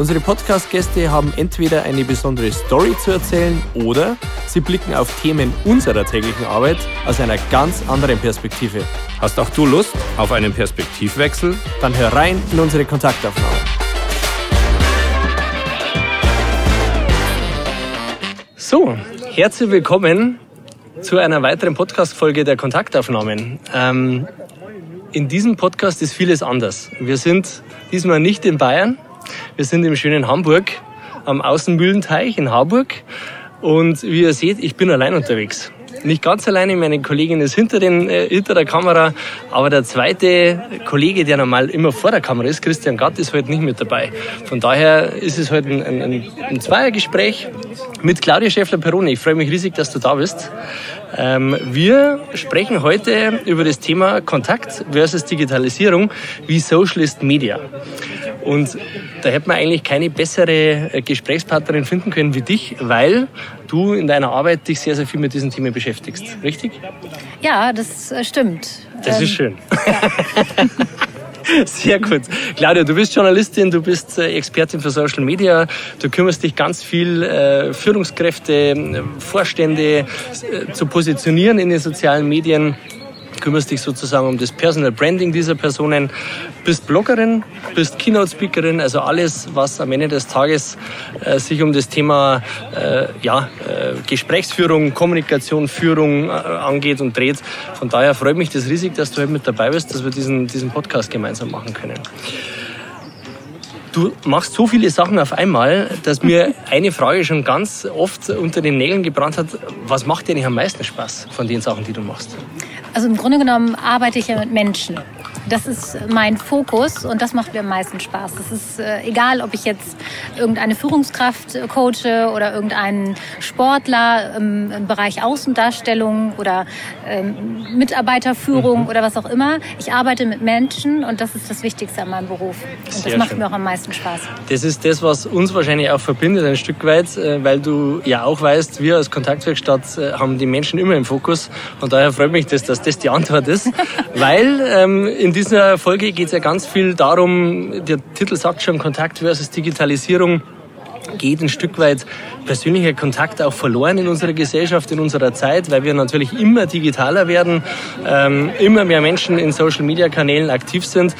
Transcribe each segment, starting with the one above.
Unsere Podcast-Gäste haben entweder eine besondere Story zu erzählen oder sie blicken auf Themen unserer täglichen Arbeit aus einer ganz anderen Perspektive. Hast auch du Lust auf einen Perspektivwechsel? Dann hör rein in unsere Kontaktaufnahme. So, herzlich willkommen zu einer weiteren Podcast-Folge der Kontaktaufnahmen. Ähm, in diesem Podcast ist vieles anders. Wir sind diesmal nicht in Bayern, wir sind im schönen Hamburg am Außenmühlenteich in Harburg und wie ihr seht, ich bin allein unterwegs. Nicht ganz alleine, meine Kollegin ist hinter, den, äh, hinter der Kamera, aber der zweite Kollege, der normal immer vor der Kamera ist, Christian Gatt, ist heute nicht mit dabei. Von daher ist es heute ein, ein, ein Zweiergespräch mit Claudia Schäffler-Peroni. Ich freue mich riesig, dass du da bist. Ähm, wir sprechen heute über das Thema Kontakt versus Digitalisierung wie Socialist Media. Und da hätte man eigentlich keine bessere äh, Gesprächspartnerin finden können wie dich, weil du in deiner Arbeit dich sehr, sehr viel mit diesen Themen beschäftigst. Richtig? Ja, das äh, stimmt. Das ähm, ist schön. Ja. Sehr gut. Claudia, du bist Journalistin, du bist äh, Expertin für Social Media, du kümmerst dich ganz viel, äh, Führungskräfte, Vorstände äh, zu positionieren in den sozialen Medien kümmerst dich sozusagen um das Personal Branding dieser Personen, bist Bloggerin, bist Keynote-Speakerin, also alles, was am Ende des Tages äh, sich um das Thema äh, ja, äh, Gesprächsführung, Kommunikation, Führung äh, angeht und dreht. Von daher freut mich das riesig, dass du heute mit dabei bist, dass wir diesen, diesen Podcast gemeinsam machen können. Du machst so viele Sachen auf einmal, dass mir eine Frage schon ganz oft unter den Nägeln gebrannt hat. Was macht dir nicht am meisten Spaß von den Sachen, die du machst? Also im Grunde genommen arbeite ich ja mit Menschen. Das ist mein Fokus und das macht mir am meisten Spaß. Es ist äh, egal, ob ich jetzt irgendeine Führungskraft coache oder irgendeinen Sportler im, im Bereich Außendarstellung oder ähm, Mitarbeiterführung mhm. oder was auch immer. Ich arbeite mit Menschen und das ist das Wichtigste an meinem Beruf. Und Sehr das macht schön. mir auch am meisten Spaß. Das ist das, was uns wahrscheinlich auch verbindet ein Stück weit, äh, weil du ja auch weißt, wir als Kontaktwerkstatt äh, haben die Menschen immer im Fokus und daher freut mich das, dass das die Antwort ist, weil ähm, in dieser Folge geht es ja ganz viel darum, der Titel sagt schon Kontakt versus Digitalisierung geht ein Stück weit persönlicher Kontakt auch verloren in unserer Gesellschaft, in unserer Zeit, weil wir natürlich immer digitaler werden, ähm, immer mehr Menschen in Social-Media-Kanälen aktiv sind.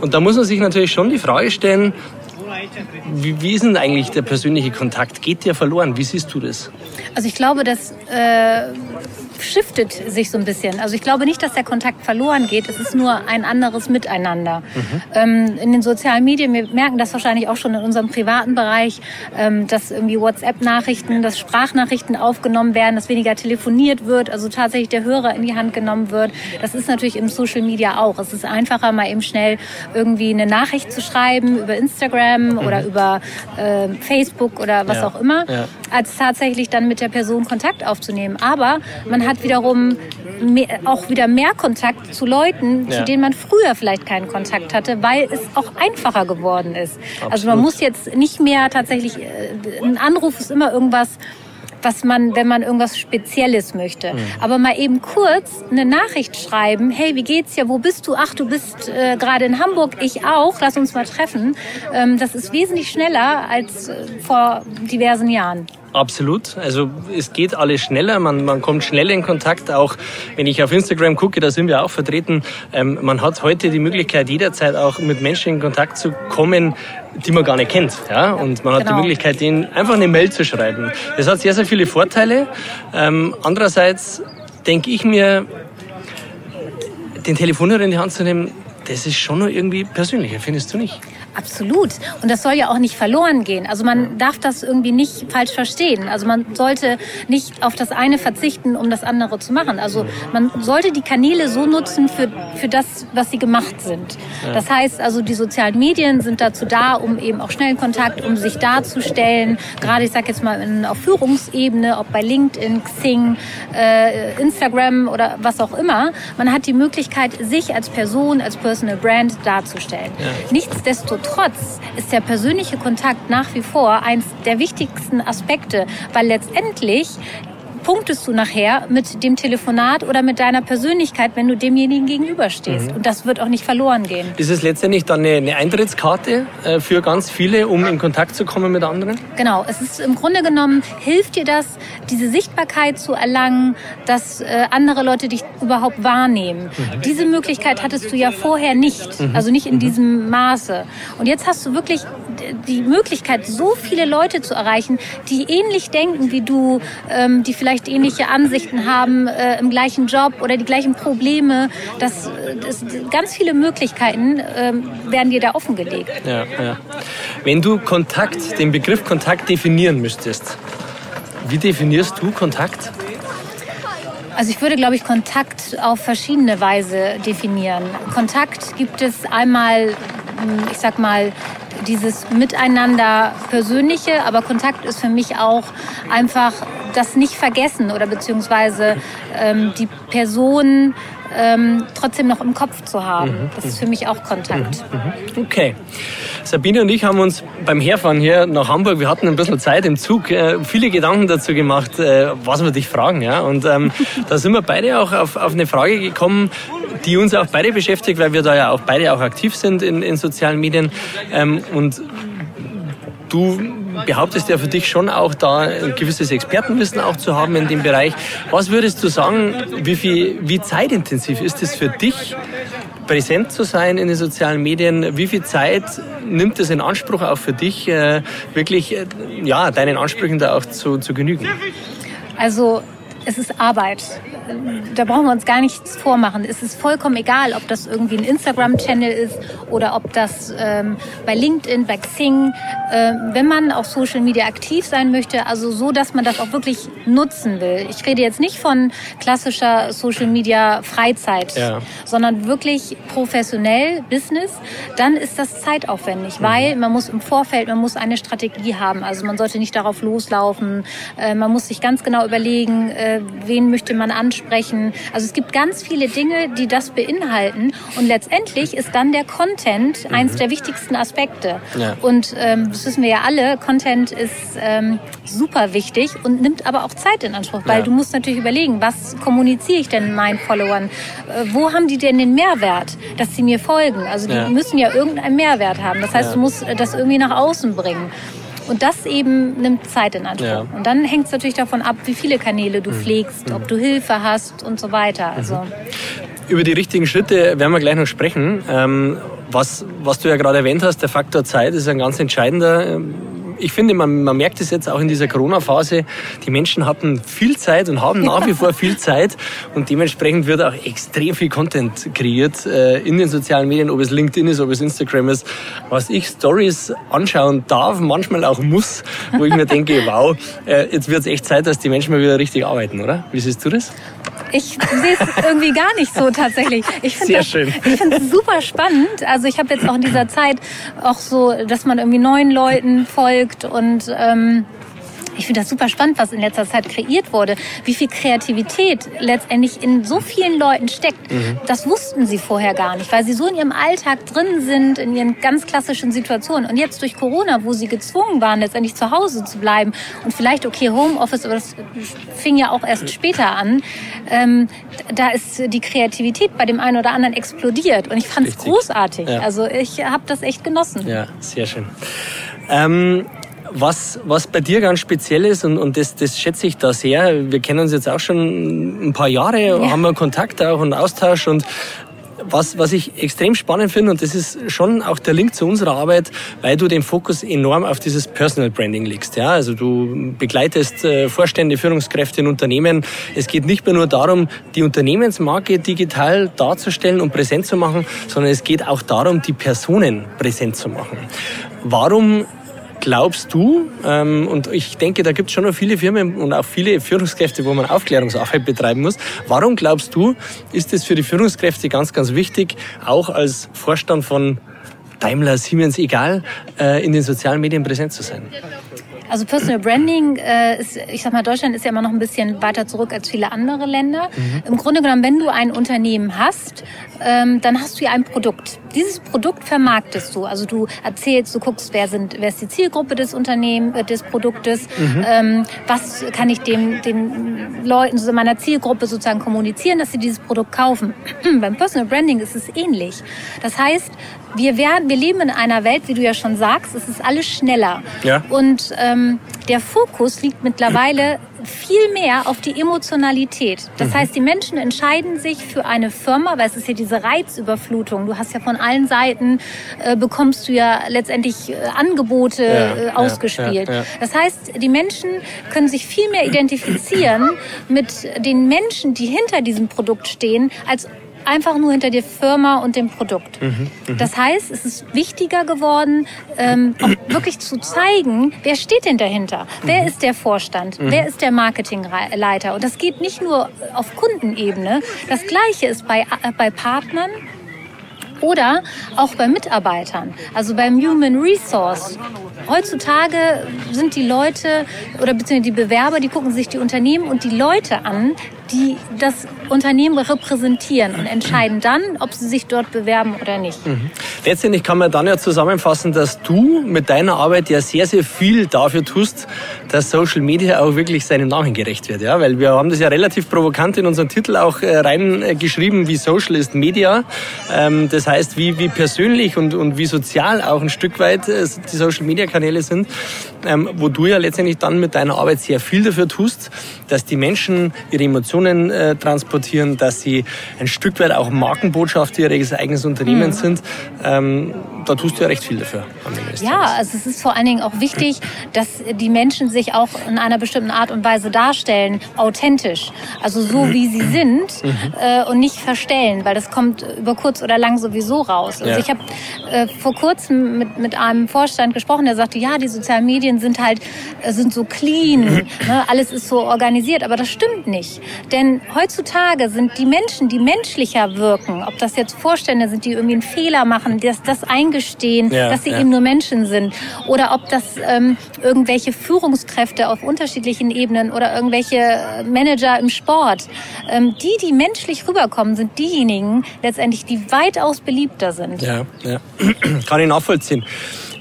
Und da muss man sich natürlich schon die Frage stellen, wie, wie ist denn eigentlich der persönliche Kontakt? Geht der verloren? Wie siehst du das? Also ich glaube, das äh, shiftet sich so ein bisschen. Also ich glaube nicht, dass der Kontakt verloren geht. Es ist nur ein anderes Miteinander. Mhm. Ähm, in den sozialen Medien, wir merken das wahrscheinlich auch schon in unserem privaten Bereich, ähm, dass irgendwie WhatsApp-Nachrichten, dass Sprachnachrichten aufgenommen werden, dass weniger telefoniert wird, also tatsächlich der Hörer in die Hand genommen wird. Das ist natürlich im Social Media auch. Es ist einfacher, mal eben schnell irgendwie eine Nachricht zu schreiben über Instagram mhm. oder über äh, Facebook oder was ja. auch immer, ja. als tatsächlich dann mit der Person Kontakt aufzunehmen. Aber man hat wiederum mehr, auch wieder mehr Kontakt zu Leuten, ja. zu denen man früher vielleicht keinen Kontakt hatte, weil es auch einfacher geworden ist. Absolut. Also man muss jetzt nicht mehr tatsächlich, äh, ein Anruf ist immer irgendwas, was man, wenn man irgendwas Spezielles möchte. Mhm. Aber mal eben kurz eine Nachricht schreiben, hey, wie geht's dir, wo bist du? Ach, du bist äh, gerade in Hamburg, ich auch, lass uns mal treffen. Ähm, das ist wesentlich schneller als äh, vor diversen Jahren. Absolut. Also es geht alles schneller, man, man kommt schnell in Kontakt. Auch wenn ich auf Instagram gucke, da sind wir auch vertreten. Ähm, man hat heute die Möglichkeit, jederzeit auch mit Menschen in Kontakt zu kommen, die man gar nicht kennt. Ja? Und man hat genau. die Möglichkeit, denen einfach eine Mail zu schreiben. Das hat sehr, sehr viele Vorteile. Ähm, andererseits denke ich mir, den Telefonhörer in die Hand zu nehmen, das ist schon noch irgendwie persönlicher, findest du nicht? Absolut. Und das soll ja auch nicht verloren gehen. Also man darf das irgendwie nicht falsch verstehen. Also man sollte nicht auf das eine verzichten, um das andere zu machen. Also man sollte die Kanäle so nutzen für, für das, was sie gemacht sind. Das heißt also, die sozialen Medien sind dazu da, um eben auch schnellen Kontakt, um sich darzustellen. Gerade, ich sage jetzt mal, in, auf Führungsebene, ob bei LinkedIn, Xing, äh, Instagram oder was auch immer. Man hat die Möglichkeit, sich als Person, als Personal Brand darzustellen. Ja. Nichtsdestotrotz ist der persönliche Kontakt nach wie vor eins der wichtigsten Aspekte, weil letztendlich punktest du nachher mit dem Telefonat oder mit deiner Persönlichkeit, wenn du demjenigen gegenüberstehst. Mhm. Und das wird auch nicht verloren gehen. Ist es letztendlich dann eine, eine Eintrittskarte äh, für ganz viele, um in Kontakt zu kommen mit anderen? Genau. Es ist im Grunde genommen, hilft dir das, diese Sichtbarkeit zu erlangen, dass äh, andere Leute dich überhaupt wahrnehmen. Mhm. Diese Möglichkeit hattest du ja vorher nicht. Mhm. Also nicht in mhm. diesem Maße. Und jetzt hast du wirklich die Möglichkeit, so viele Leute zu erreichen, die ähnlich denken wie du, ähm, die vielleicht ähnliche Ansichten haben äh, im gleichen Job oder die gleichen Probleme. Das, das ganz viele Möglichkeiten äh, werden dir da offengelegt. Ja, ja. Wenn du Kontakt, den Begriff Kontakt definieren müsstest, wie definierst du Kontakt? Also ich würde, glaube ich, Kontakt auf verschiedene Weise definieren. Kontakt gibt es einmal, hm, ich sag mal, dieses Miteinander Persönliche, aber Kontakt ist für mich auch einfach das nicht vergessen oder beziehungsweise ähm, die Person ähm, trotzdem noch im Kopf zu haben. Mhm. Das ist für mich auch Kontakt. Mhm. mhm. Okay. Sabine und ich haben uns beim Herfahren hier nach Hamburg, wir hatten ein bisschen Zeit im Zug, äh, viele Gedanken dazu gemacht, äh, was wir dich fragen. Ja? Und ähm, da sind wir beide auch auf, auf eine Frage gekommen, die uns auch beide beschäftigt, weil wir da ja auch beide auch aktiv sind in, in sozialen Medien. Ähm, und du behauptest ja für dich schon auch da ein gewisses Expertenwissen auch zu haben in dem Bereich. Was würdest du sagen, wie, viel, wie zeitintensiv ist es für dich, präsent zu sein in den sozialen Medien? Wie viel Zeit nimmt es in Anspruch auch für dich, äh, wirklich äh, ja, deinen Ansprüchen da auch zu, zu genügen? Also es ist Arbeit. Da brauchen wir uns gar nichts vormachen. Es ist vollkommen egal, ob das irgendwie ein Instagram-Channel ist oder ob das ähm, bei LinkedIn, bei Xing, äh, wenn man auf Social Media aktiv sein möchte, also so, dass man das auch wirklich nutzen will. Ich rede jetzt nicht von klassischer Social Media Freizeit, ja. sondern wirklich professionell Business. Dann ist das zeitaufwendig, mhm. weil man muss im Vorfeld, man muss eine Strategie haben. Also man sollte nicht darauf loslaufen. Äh, man muss sich ganz genau überlegen, äh, wen möchte man ansprechen. Also es gibt ganz viele Dinge, die das beinhalten. Und letztendlich ist dann der Content mhm. eins der wichtigsten Aspekte. Ja. Und ähm, das wissen wir ja alle, Content ist ähm, super wichtig und nimmt aber auch Zeit in Anspruch, weil ja. du musst natürlich überlegen, was kommuniziere ich denn meinen Followern? Äh, wo haben die denn den Mehrwert, dass sie mir folgen? Also die ja. müssen ja irgendeinen Mehrwert haben. Das heißt, du musst das irgendwie nach außen bringen. Und das eben nimmt Zeit in Anspruch. Ja. Und dann hängt es natürlich davon ab, wie viele Kanäle du mhm. pflegst, ob du Hilfe hast und so weiter. Also mhm. Über die richtigen Schritte werden wir gleich noch sprechen. Ähm, was, was du ja gerade erwähnt hast, der Faktor Zeit ist ein ganz entscheidender. Ich finde, man, man merkt es jetzt auch in dieser Corona-Phase, die Menschen hatten viel Zeit und haben nach wie vor viel Zeit und dementsprechend wird auch extrem viel Content kreiert äh, in den sozialen Medien, ob es LinkedIn ist, ob es Instagram ist, was ich Stories anschauen darf, manchmal auch muss, wo ich mir denke, wow, äh, jetzt wird es echt Zeit, dass die Menschen mal wieder richtig arbeiten, oder? Wie siehst du das? Ich sehe es irgendwie gar nicht so tatsächlich. Ich finde es super spannend. Also ich habe jetzt auch in dieser Zeit auch so, dass man irgendwie neuen Leuten folgt und ähm, ich finde das super spannend, was in letzter Zeit kreiert wurde. Wie viel Kreativität letztendlich in so vielen Leuten steckt. Mhm. Das wussten sie vorher gar nicht, weil sie so in ihrem Alltag drin sind, in ihren ganz klassischen Situationen. Und jetzt durch Corona, wo sie gezwungen waren, letztendlich zu Hause zu bleiben und vielleicht, okay, Homeoffice, aber das fing ja auch erst später an, ähm, da ist die Kreativität bei dem einen oder anderen explodiert. Und ich fand es großartig. Ja. Also ich habe das echt genossen. Ja, sehr schön. Ähm, was, was bei dir ganz speziell ist, und, und das, das schätze ich da sehr, wir kennen uns jetzt auch schon ein paar Jahre, ja. haben wir Kontakt auch und Austausch und was, was ich extrem spannend finde, und das ist schon auch der Link zu unserer Arbeit, weil du den Fokus enorm auf dieses Personal Branding legst. Ja? Also du begleitest äh, Vorstände, Führungskräfte in Unternehmen. Es geht nicht mehr nur darum, die Unternehmensmarke digital darzustellen und präsent zu machen, sondern es geht auch darum, die Personen präsent zu machen. Warum glaubst du, ähm, und ich denke, da gibt es schon noch viele Firmen und auch viele Führungskräfte, wo man Aufklärungsarbeit betreiben muss, warum glaubst du, ist es für die Führungskräfte ganz, ganz wichtig, auch als Vorstand von Daimler, Siemens, egal, äh, in den sozialen Medien präsent zu sein? Also Personal Branding äh, ist, ich sag mal, Deutschland ist ja immer noch ein bisschen weiter zurück als viele andere Länder. Mhm. Im Grunde genommen, wenn du ein Unternehmen hast, ähm, dann hast du ja ein Produkt. Dieses Produkt vermarktest du. Also du erzählst, du guckst, wer sind, wer ist die Zielgruppe des Unternehmens, äh, des Produktes, mhm. ähm, was kann ich dem, den Leuten, so meiner Zielgruppe sozusagen kommunizieren, dass sie dieses Produkt kaufen. Beim Personal Branding ist es ähnlich. Das heißt, wir werden, wir leben in einer Welt, wie du ja schon sagst, es ist alles schneller. Ja. Und ähm, der Fokus liegt mittlerweile viel mehr auf die Emotionalität. Das mhm. heißt, die Menschen entscheiden sich für eine Firma, weil es ist ja diese Reizüberflutung. Du hast ja von allen Seiten, äh, bekommst du ja letztendlich äh, Angebote ja, äh, ausgespielt. Ja, ja, das heißt, die Menschen können sich viel mehr identifizieren mit den Menschen, die hinter diesem Produkt stehen, als einfach nur hinter der Firma und dem Produkt. Mhm, mh. Das heißt, es ist wichtiger geworden, ähm, auch wirklich zu zeigen, wer steht denn dahinter? Mhm. Wer ist der Vorstand? Mhm. Wer ist der Marketingleiter? Und das geht nicht nur auf Kundenebene. Das Gleiche ist bei, äh, bei Partnern oder auch bei Mitarbeitern, also beim Human Resource. Heutzutage sind die Leute oder beziehungsweise die Bewerber, die gucken sich die Unternehmen und die Leute an, die das Unternehmen repräsentieren und entscheiden dann, ob sie sich dort bewerben oder nicht. Mhm. Letztendlich kann man dann ja zusammenfassen, dass du mit deiner Arbeit ja sehr, sehr viel dafür tust, dass Social Media auch wirklich seinem Namen gerecht wird. Ja? Weil wir haben das ja relativ provokant in unseren Titel auch äh, reingeschrieben, wie Social ist Media. Ähm, das heißt, wie, wie persönlich und, und wie sozial auch ein Stück weit äh, die Social Media Kanäle sind, ähm, wo du ja letztendlich dann mit deiner Arbeit sehr viel dafür tust, dass die Menschen ihre Emotionen äh, transportieren, dass sie ein Stück weit auch Markenbotschaft ihres eigenen Unternehmens mhm. sind. Ähm, da tust du ja recht viel dafür. Ja, also es ist vor allen Dingen auch wichtig, dass die Menschen sich auch in einer bestimmten Art und Weise darstellen, authentisch. Also so mhm. wie sie sind mhm. äh, und nicht verstellen, weil das kommt über kurz oder lang sowieso raus. Also ja. ich habe äh, vor kurzem mit, mit einem Vorstand gesprochen, der sagte, ja, die sozialen Medien sind halt äh, sind so clean, ne? alles ist so organisiert, aber das stimmt nicht. Denn heutzutage sind die Menschen, die menschlicher wirken, ob das jetzt Vorstände sind, die irgendwie einen Fehler machen, das, das eingestehen, ja, dass sie ja. eben nur Menschen sind, oder ob das ähm, irgendwelche Führungskräfte auf unterschiedlichen Ebenen oder irgendwelche Manager im Sport, ähm, die, die menschlich rüberkommen, sind diejenigen letztendlich, die weitaus beliebter sind. Ja, ja. kann ich nachvollziehen.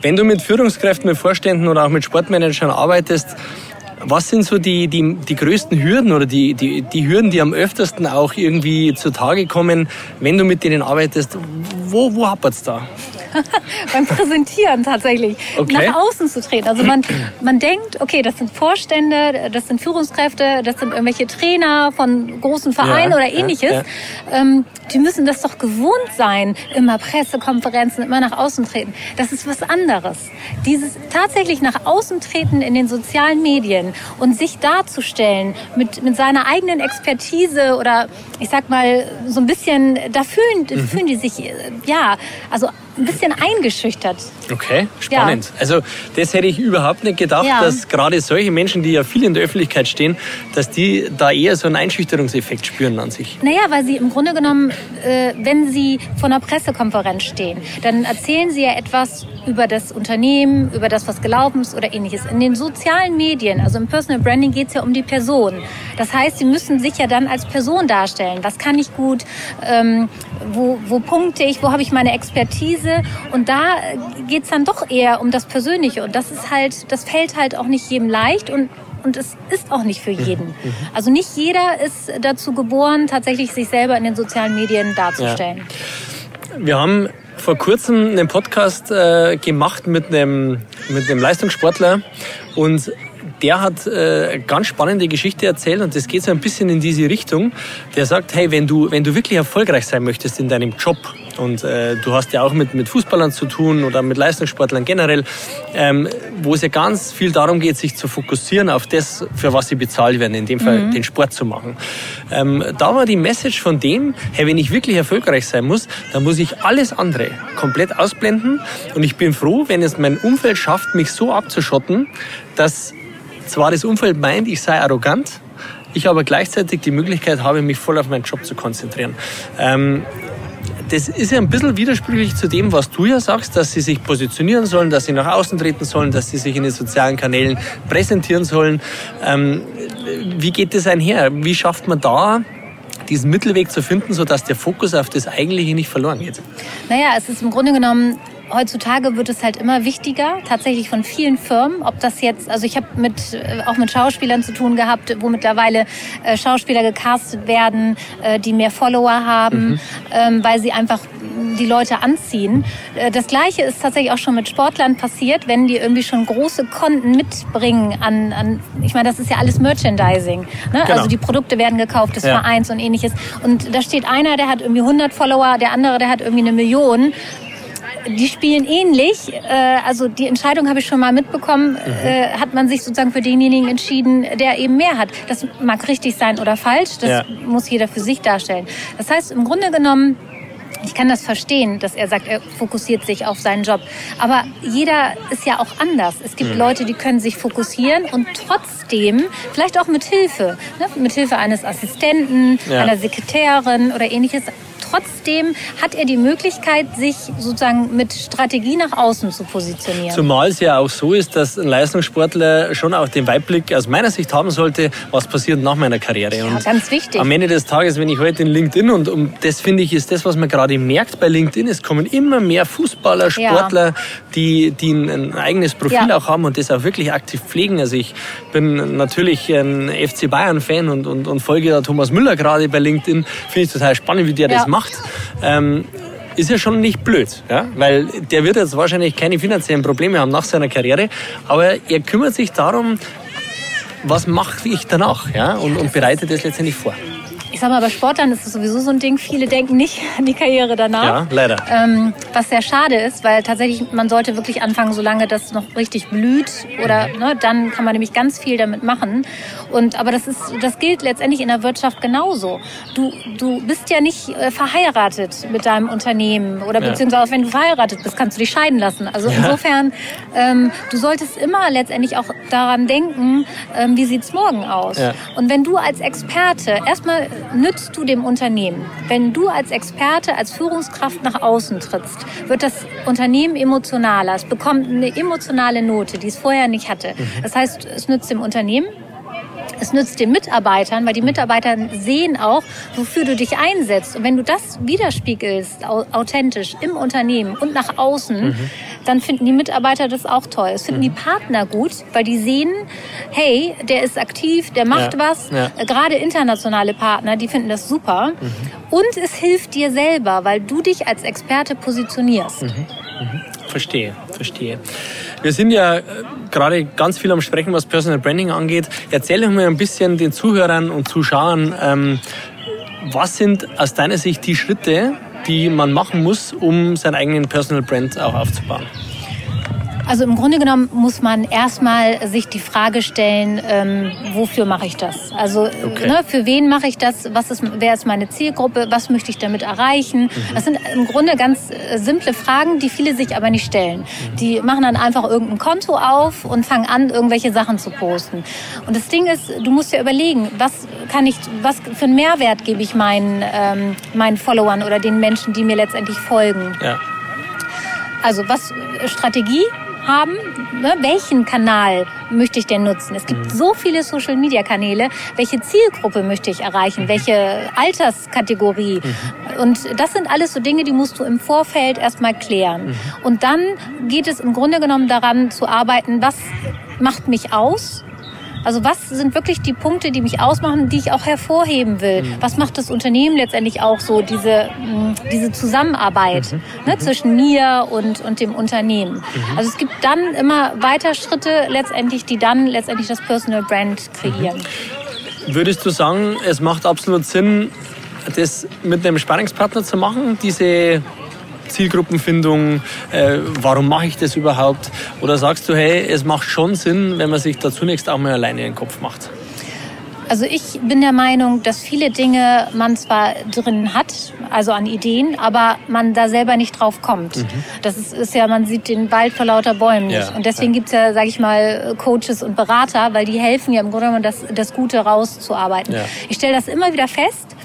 Wenn du mit Führungskräften, mit Vorständen oder auch mit Sportmanagern arbeitest, was sind so die, die, die größten Hürden oder die, die, die Hürden, die am öftersten auch irgendwie zutage kommen, wenn du mit denen arbeitest? Wo, wo hapert es da? beim Präsentieren tatsächlich okay. nach außen zu treten. Also man, man denkt, okay, das sind Vorstände, das sind Führungskräfte, das sind irgendwelche Trainer von großen Vereinen ja, oder ähnliches. Ja, ja. Ähm, die müssen das doch gewohnt sein, immer Pressekonferenzen, immer nach außen treten. Das ist was anderes. Dieses tatsächlich nach außen treten in den sozialen Medien und sich darzustellen mit, mit seiner eigenen Expertise oder ich sag mal so ein bisschen, da fühlen, mhm. fühlen die sich, äh, ja, also ein bisschen eingeschüchtert. Okay, spannend. Ja. Also das hätte ich überhaupt nicht gedacht, ja. dass gerade solche Menschen, die ja viel in der Öffentlichkeit stehen, dass die da eher so einen Einschüchterungseffekt spüren an sich. Naja, weil sie im Grunde genommen, äh, wenn sie vor einer Pressekonferenz stehen, dann erzählen sie ja etwas über das Unternehmen, über das, was gelaufen ist oder ähnliches. In den sozialen Medien, also im Personal Branding geht es ja um die Person. Das heißt, sie müssen sich ja dann als Person darstellen. Was kann ich gut? Ähm, wo, wo punkte ich? Wo habe ich meine Expertise? Und da geht es dann doch eher um das Persönliche. Und das ist halt, das fällt halt auch nicht jedem leicht und und es ist auch nicht für jeden. Mhm. Also nicht jeder ist dazu geboren, tatsächlich sich selber in den sozialen Medien darzustellen. Ja. Wir haben vor kurzem einen Podcast äh, gemacht mit einem, mit einem Leistungssportler und der hat äh, ganz spannende Geschichte erzählt und das geht so ein bisschen in diese Richtung. Der sagt, hey, wenn du, wenn du wirklich erfolgreich sein möchtest in deinem Job, und äh, du hast ja auch mit, mit Fußballern zu tun oder mit Leistungssportlern generell, ähm, wo es ja ganz viel darum geht, sich zu fokussieren auf das, für was sie bezahlt werden, in dem Fall mhm. den Sport zu machen. Ähm, da war die Message von dem, hey, wenn ich wirklich erfolgreich sein muss, dann muss ich alles andere komplett ausblenden. Und ich bin froh, wenn es mein Umfeld schafft, mich so abzuschotten, dass zwar das Umfeld meint, ich sei arrogant, ich aber gleichzeitig die Möglichkeit habe, mich voll auf meinen Job zu konzentrieren. Ähm, das ist ja ein bisschen widersprüchlich zu dem, was du ja sagst, dass sie sich positionieren sollen, dass sie nach außen treten sollen, dass sie sich in den sozialen Kanälen präsentieren sollen. Ähm, wie geht das einher? Wie schafft man da diesen Mittelweg zu finden, sodass der Fokus auf das Eigentliche nicht verloren geht? Naja, es ist im Grunde genommen heutzutage wird es halt immer wichtiger, tatsächlich von vielen Firmen. Ob das jetzt, also ich habe mit, äh, auch mit Schauspielern zu tun gehabt, wo mittlerweile äh, Schauspieler gecastet werden, äh, die mehr Follower haben, mhm. ähm, weil sie einfach die Leute anziehen. Äh, das Gleiche ist tatsächlich auch schon mit Sportlern passiert, wenn die irgendwie schon große Konten mitbringen an, an ich meine, das ist ja alles Merchandising. Ne? Genau. Also die Produkte werden gekauft des ja. Vereins und ähnliches. Und da steht einer, der hat irgendwie 100 Follower, der andere, der hat irgendwie eine Million die spielen ähnlich. Äh, also die Entscheidung habe ich schon mal mitbekommen, mhm. äh, hat man sich sozusagen für denjenigen entschieden, der eben mehr hat. Das mag richtig sein oder falsch, das ja. muss jeder für sich darstellen. Das heißt, im Grunde genommen, ich kann das verstehen, dass er sagt, er fokussiert sich auf seinen Job. Aber jeder ist ja auch anders. Es gibt mhm. Leute, die können sich fokussieren und trotzdem, vielleicht auch mit Hilfe, ne, mit Hilfe eines Assistenten, ja. einer Sekretärin oder ähnliches, trotzdem hat er die Möglichkeit, sich sozusagen mit Strategie nach außen zu positionieren. Zumal es ja auch so ist, dass ein Leistungssportler schon auch den Weitblick aus meiner Sicht haben sollte, was passiert nach meiner Karriere. Ja, und ganz wichtig. Am Ende des Tages, wenn ich heute in LinkedIn und, und das finde ich ist das, was man gerade merkt bei LinkedIn, es kommen immer mehr Fußballer, Sportler, ja. die, die ein, ein eigenes Profil ja. auch haben und das auch wirklich aktiv pflegen. Also ich bin natürlich ein FC Bayern-Fan und, und, und folge da Thomas Müller gerade bei LinkedIn. Finde ich total spannend, wie der das macht macht, ähm, ist ja schon nicht blöd, ja? weil der wird jetzt wahrscheinlich keine finanziellen Probleme haben nach seiner Karriere, aber er kümmert sich darum, was mache ich danach ja? und, und bereitet das letztendlich vor. Ich sag mal, bei Sportlern ist es sowieso so ein Ding. Viele denken nicht an die Karriere danach. Ja, leider. Ähm, was sehr schade ist, weil tatsächlich man sollte wirklich anfangen, solange das noch richtig blüht. Oder ne, dann kann man nämlich ganz viel damit machen. Und aber das ist, das gilt letztendlich in der Wirtschaft genauso. Du, du bist ja nicht äh, verheiratet mit deinem Unternehmen oder ja. beziehungsweise auch wenn du verheiratet bist, kannst du dich scheiden lassen. Also ja. insofern, ähm, du solltest immer letztendlich auch daran denken, ähm, wie sieht's morgen aus. Ja. Und wenn du als Experte erstmal nützt du dem Unternehmen? Wenn du als Experte, als Führungskraft nach außen trittst, wird das Unternehmen emotionaler. Es bekommt eine emotionale Note, die es vorher nicht hatte. Mhm. Das heißt, es nützt dem Unternehmen, es nützt den Mitarbeitern, weil die Mitarbeiter sehen auch, wofür du dich einsetzt. Und wenn du das widerspiegelst, authentisch im Unternehmen und nach außen, mhm. dann finden die Mitarbeiter das auch toll. Es finden mhm. die Partner gut, weil die sehen, hey, der ist aktiv, der macht ja. was. Ja. Gerade internationale Partner, die finden das super. Mhm. Und es hilft dir selber, weil du dich als Experte positionierst. Mhm. Verstehe, verstehe. Wir sind ja äh, gerade ganz viel am Sprechen, was Personal Branding angeht. Erzähle mir ein bisschen den Zuhörern und Zuschauern, ähm, was sind aus deiner Sicht die Schritte, die man machen muss, um seinen eigenen Personal Brand auch aufzubauen? Also im Grunde genommen muss man erstmal sich die Frage stellen, ähm, wofür mache ich das? Also okay. ne, für wen mache ich das? Was ist, wer ist meine Zielgruppe? Was möchte ich damit erreichen? Mhm. Das sind im Grunde ganz äh, simple Fragen, die viele sich aber nicht stellen. Mhm. Die machen dann einfach irgendein Konto auf und fangen an, irgendwelche Sachen zu posten. Und das Ding ist, du musst dir überlegen, was kann ich, was für einen Mehrwert gebe ich meinen, ähm, meinen Followern oder den Menschen, die mir letztendlich folgen? Ja. Also was Strategie haben, ne, welchen Kanal möchte ich denn nutzen? Es gibt mhm. so viele Social-Media-Kanäle. Welche Zielgruppe möchte ich erreichen? Mhm. Welche Alterskategorie? Mhm. Und das sind alles so Dinge, die musst du im Vorfeld erstmal klären. Mhm. Und dann geht es im Grunde genommen daran zu arbeiten, was macht mich aus? Also was sind wirklich die Punkte, die mich ausmachen, die ich auch hervorheben will? Mhm. Was macht das Unternehmen letztendlich auch so, diese, mm, diese Zusammenarbeit mhm. Ne, mhm. zwischen mir und, und dem Unternehmen? Mhm. Also es gibt dann immer weiter Schritte letztendlich, die dann letztendlich das Personal Brand kreieren. Mhm. Würdest du sagen, es macht absolut Sinn, das mit einem Sparringspartner zu machen, diese Zielgruppenfindung, äh, warum mache ich das überhaupt? Oder sagst du, hey, es macht schon Sinn, wenn man sich da zunächst auch mal alleine in den Kopf macht? Also ich bin der Meinung, dass viele Dinge man zwar drin hat, also an Ideen, aber man da selber nicht drauf kommt. Mhm. Das ist, ist, ja, man sieht den Wald vor lauter Bäumen nicht. Ja. Und deswegen ja. gibt's ja, sage ich mal, Coaches und Berater, weil die helfen ja im Grunde genommen, das, das Gute rauszuarbeiten. Ja. Ich stelle das immer wieder fest,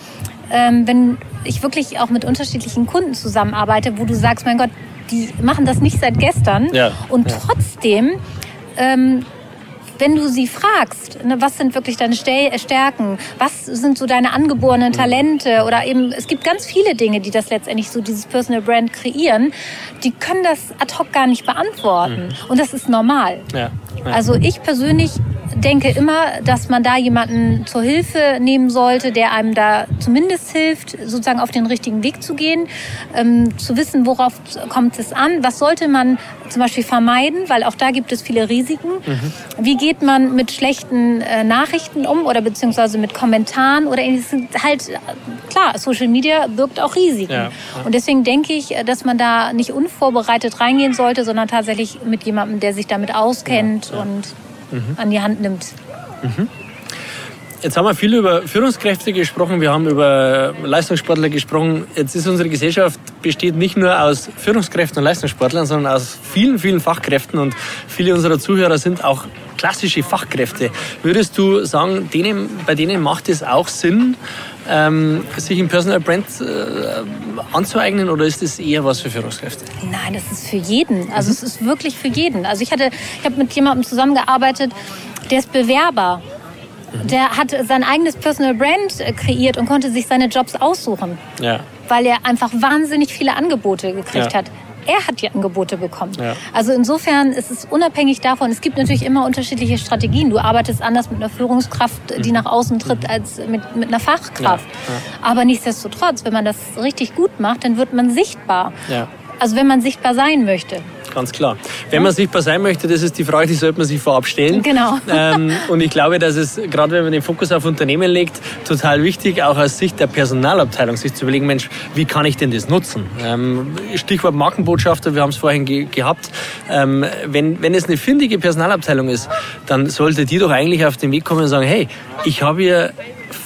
ähm, wenn ich wirklich auch mit unterschiedlichen Kunden zusammenarbeite, wo du sagst, mein Gott, die machen das nicht seit gestern ja, und ja. trotzdem ähm, wenn du sie fragst, ne, was sind wirklich deine Stärken, was sind so deine angeborenen Talente oder eben, es gibt ganz viele Dinge, die das letztendlich so dieses Personal Brand kreieren, die können das ad hoc gar nicht beantworten. Mhm. Und das ist normal. Ja, ja. Also ich persönlich denke immer, dass man da jemanden zur Hilfe nehmen sollte, der einem da zumindest hilft, sozusagen auf den richtigen Weg zu gehen, ähm, zu wissen, worauf kommt es an, was sollte man zum Beispiel vermeiden, weil auch da gibt es viele Risiken. Mhm. Wie geht man mit schlechten äh, Nachrichten um oder beziehungsweise mit Kommentaren oder halt klar, Social Media birgt auch Risiken. Ja, ja. Und deswegen denke ich, dass man da nicht unvorbereitet reingehen sollte, sondern tatsächlich mit jemandem, der sich damit auskennt ja, und mhm. an die Hand nimmt. Mhm. Jetzt haben wir viel über Führungskräfte gesprochen, wir haben über Leistungssportler gesprochen. Jetzt ist unsere Gesellschaft besteht nicht nur aus Führungskräften und Leistungssportlern, sondern aus vielen, vielen Fachkräften und viele unserer Zuhörer sind auch klassische Fachkräfte. Würdest du sagen, denen, bei denen macht es auch Sinn, ähm, sich ein Personal Brand äh, anzueignen oder ist das eher was für Führungskräfte? Nein, das ist für jeden. Also mhm. es ist wirklich für jeden. Also ich hatte, ich habe mit jemandem zusammengearbeitet, der ist Bewerber der hat sein eigenes Personal Brand äh, kreiert und konnte sich seine Jobs aussuchen. Ja. Weil er einfach wahnsinnig viele Angebote gekriegt ja. hat. Er hat die Angebote bekommen. Ja. Also insofern ist es unabhängig davon. Es gibt natürlich immer unterschiedliche Strategien. Du arbeitest anders mit einer Führungskraft, die mhm. nach außen tritt, als mit, mit einer Fachkraft. Aber nichtsdestotrotz, wenn man das richtig gut macht, dann wird man sichtbar. Also wenn man sichtbar sein möchte ganz klar. Wenn man sichtbar sein möchte, das ist die Frage, die sollte man sich vorab stellen. Genau. Ähm, und ich glaube, dass es, gerade wenn man den Fokus auf Unternehmen legt, total wichtig, auch aus Sicht der Personalabteilung, sich zu überlegen, Mensch, wie kann ich denn das nutzen? Ähm, Stichwort Markenbotschafter, wir haben es vorhin ge gehabt. Ähm, wenn, wenn es eine findige Personalabteilung ist, dann sollte die doch eigentlich auf den Weg kommen und sagen, hey, ich habe hier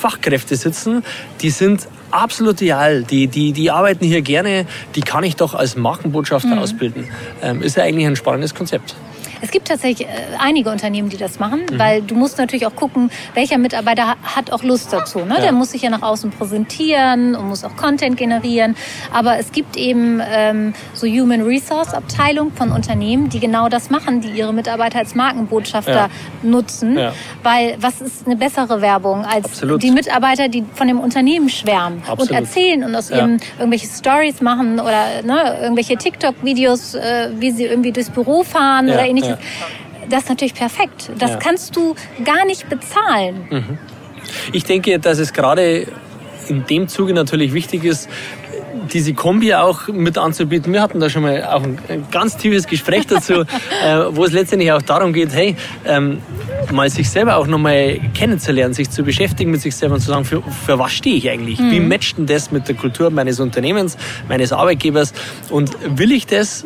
Fachkräfte sitzen, die sind absolut ideal. Die, die, die arbeiten hier gerne, die kann ich doch als Markenbotschafter mhm. ausbilden. Ähm, ist ja eigentlich ein spannendes Konzept. Es gibt tatsächlich äh, einige Unternehmen, die das machen, mhm. weil du musst natürlich auch gucken, welcher Mitarbeiter hat auch Lust dazu. Ne? Ja. Der muss sich ja nach außen präsentieren und muss auch Content generieren. Aber es gibt eben ähm, so Human Resource Abteilung von Unternehmen, die genau das machen, die ihre Mitarbeiter als Markenbotschafter ja. nutzen. Ja. Weil was ist eine bessere Werbung als Absolut. die Mitarbeiter, die von dem Unternehmen schwärmen Absolut. und erzählen und aus ihrem irgendwelche Stories machen oder ne, irgendwelche TikTok-Videos, äh, wie sie irgendwie durchs Büro fahren oder ähnliches das ist natürlich perfekt. Das ja. kannst du gar nicht bezahlen. Mhm. Ich denke, dass es gerade in dem Zuge natürlich wichtig ist, diese Kombi auch mit anzubieten. Wir hatten da schon mal auch ein, ein ganz tiefes Gespräch dazu, äh, wo es letztendlich auch darum geht, hey, ähm, mal sich selber auch nochmal kennenzulernen, sich zu beschäftigen mit sich selber und zu sagen, für, für was stehe ich eigentlich? Mhm. Wie matcht denn das mit der Kultur meines Unternehmens, meines Arbeitgebers? Und will ich das,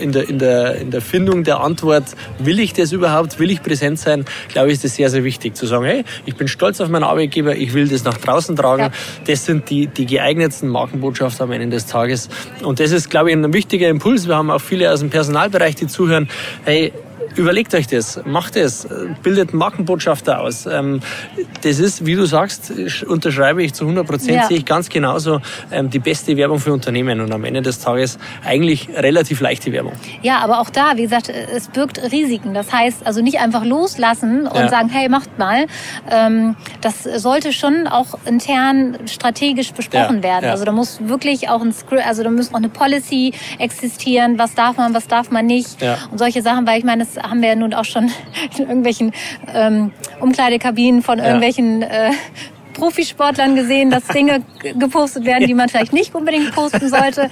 in der, in, der, in der Findung der Antwort, will ich das überhaupt, will ich präsent sein, glaube ich, ist das sehr, sehr wichtig. Zu sagen, hey, ich bin stolz auf meinen Arbeitgeber, ich will das nach draußen tragen. Ja. Das sind die, die geeignetsten Botschafter am Ende des Tages. Und das ist, glaube ich, ein wichtiger Impuls. Wir haben auch viele aus dem Personalbereich, die zuhören. Hey, Überlegt euch das, macht es, bildet Markenbotschafter aus. Ähm, das ist, wie du sagst, unterschreibe ich zu 100 Prozent, ja. sehe ich ganz genauso ähm, die beste Werbung für Unternehmen und am Ende des Tages eigentlich relativ leichte Werbung. Ja, aber auch da, wie gesagt, es birgt Risiken. Das heißt, also nicht einfach loslassen und ja. sagen, hey, macht mal. Ähm, das sollte schon auch intern strategisch besprochen ja. werden. Also da muss wirklich auch ein Script, also da muss auch eine Policy existieren, was darf man, was darf man nicht und solche Sachen, weil ich meine, es haben wir ja nun auch schon in irgendwelchen ähm, Umkleidekabinen von irgendwelchen äh, Profisportlern gesehen, dass Dinge gepostet werden, die man vielleicht nicht unbedingt posten sollte.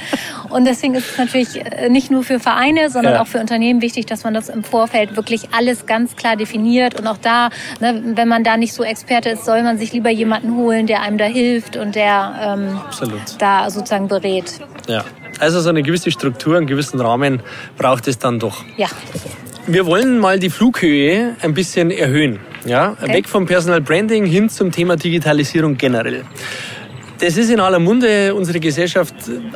Und deswegen ist es natürlich äh, nicht nur für Vereine, sondern ja. auch für Unternehmen wichtig, dass man das im Vorfeld wirklich alles ganz klar definiert. Und auch da, ne, wenn man da nicht so Experte ist, soll man sich lieber jemanden holen, der einem da hilft und der ähm, da sozusagen berät. Ja. Also so eine gewisse Struktur, einen gewissen Rahmen braucht es dann doch. Ja. Wir wollen mal die Flughöhe ein bisschen erhöhen. Ja? Okay. Weg vom Personal Branding hin zum Thema Digitalisierung generell. Das ist in aller Munde. Unsere Gesellschaft,